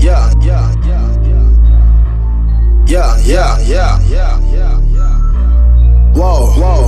yeah, yeah, yeah, yeah, yeah, yeah, yeah, yeah, yeah. Whoa, whoa, whoa.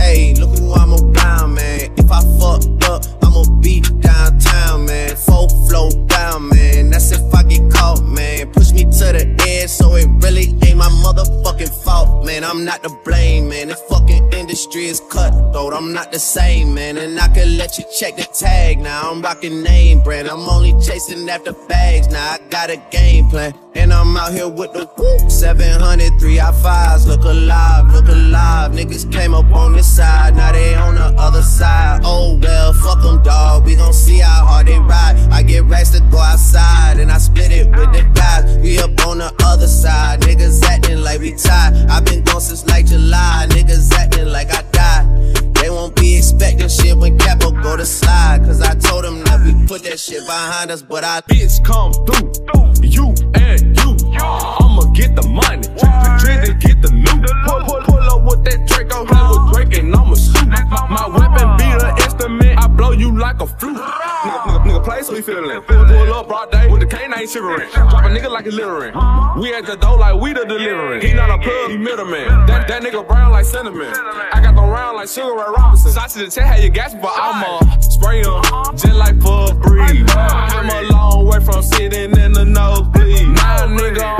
Hey, look who I'm around, man. If I fucked up, I'ma be downtown, man. Full flow down, man. That's if I get caught, man. Push me to the edge, so it really ain't my motherfucking fault, man. I'm not to blame, man. The fucking industry is cutthroat. I'm not the same, man. And I can let you check the tag. Now I'm rocking name brand. I'm only chasing after bags. Now I got a game plan. And I'm out here with the whoop. 700, 3 I 5s. Look alive, look alive. Niggas came up on this side, now they on the other side. Oh well, fuck them, dog. We gon' see how hard they ride. I get racks to go outside, and I split it with the guys. We up on the other side. Niggas acting like we tied. i been gone since like July. Niggas acting like I died. They won't be expecting shit when Capo go to slide. Cause I told them that we put that shit behind us, but I bitch come through. You and you. I'ma get the money. Drizzy get the loot. Pull, pull, with that Draco. Play with Drake and I'ma shoot. My, weapon be the instrument. I blow you like a flute. Nigga, nigga, nigga play so he feelin'. Pull, up broad day with the canine shivering. Drop a nigga like a littering. We at the door like we the delivering. He not a plug, he middleman. That, that nigga brown like cinnamon. I got them round like Sugar Ray Robinson. Shots to the chest, how you gas, but I'ma spray him just like Febreze. I'm a long way from sitting in the nosebleed. Now nigga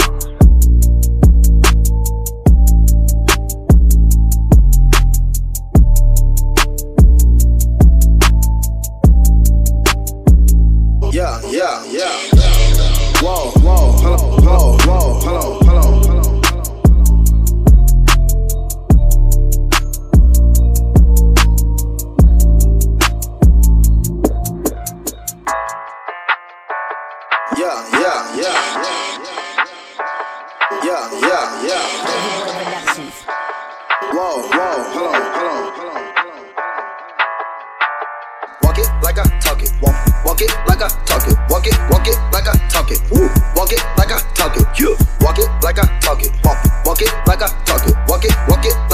Yeah, yeah. Whoa, whoa, hello, hello, whoa. Yeah, yeah, yeah. Yeah, yeah, yeah. Whoa, whoa, hello, hello, hello, like I talk it. Walk, walk it like I talk it. Walk it, walk it like I talk it. Woo. Walk it like I talk it. You walk it like I talk it. Walk, walk it like I talk it. Walk it, walk it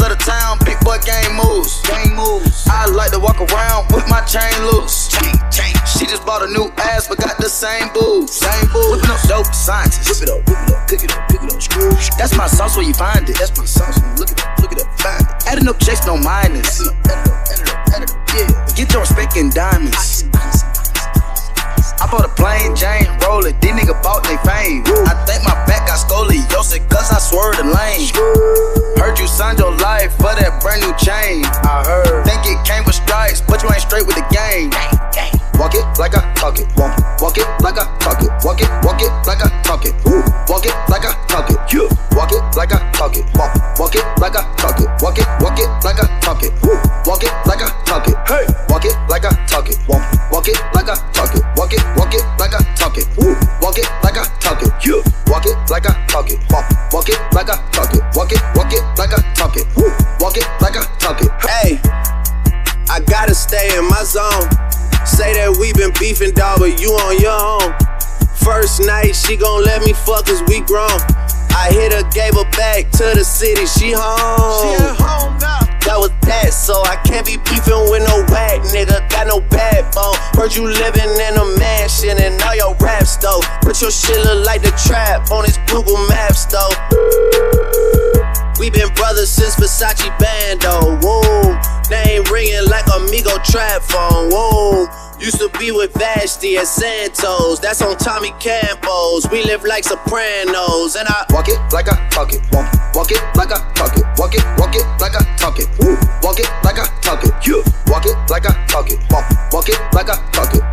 of the town, big boy game moves. Game moves. I like to walk around with my chain loose. Chain, chain. She just bought a new ass, but got the same boobs. Same boobs. Whipping up dope scientists. Whip it up, whip it up, pick it up, pick it up, screw. That's my sauce where you find it. That's my sauce. Look it up, look it up, find it. Adding up checks, no minus. Add it up, add it up, add it up, add it up. Yeah. Get your respect in diamonds. I bought a plain Jane, Rollie. These niggas bought they fame. I think my back got scoliosis, cause I swerved the lane. Signed your life for that brand new chain. I heard. Think it came with stripes, but you ain't straight with the game. Walk it like I talk it. Walk, walk it like I talk it. Walk it, walk it like I talk it. Woo. Walk it like I talk it. You walk it like I talk it. Walk, walk it like I talk it. Walk it, walk it like I talk it. Woo. Walk it Walk, it like I talk it. Walk it, walk it like I talk it. Woo. Walk it like I talk it. Hey, I gotta stay in my zone. Say that we been beefing, dog, but you on your own. First night, she gon' let me fuck cause we grown. I hit her, gave her back to the city, she home. She at home now. That was that, so I can't be beefing with no whack nigga. Got no backbone. Heard you living in a mansion raps though. But your shit look like the trap on his Google Maps though. We been brothers since Versace Bando. Whoa, name ringing like Amigo trap phone. Whoa. Used to be with Vashti and Santos, that's on Tommy Campos. We live like Sopranos, and I walk it like I talk it. Walk, walk it like I talk it. Walk it, walk it like I talk it. Walk it like I talk it. You walk it like I talk it. Walk, walk it like I talk it.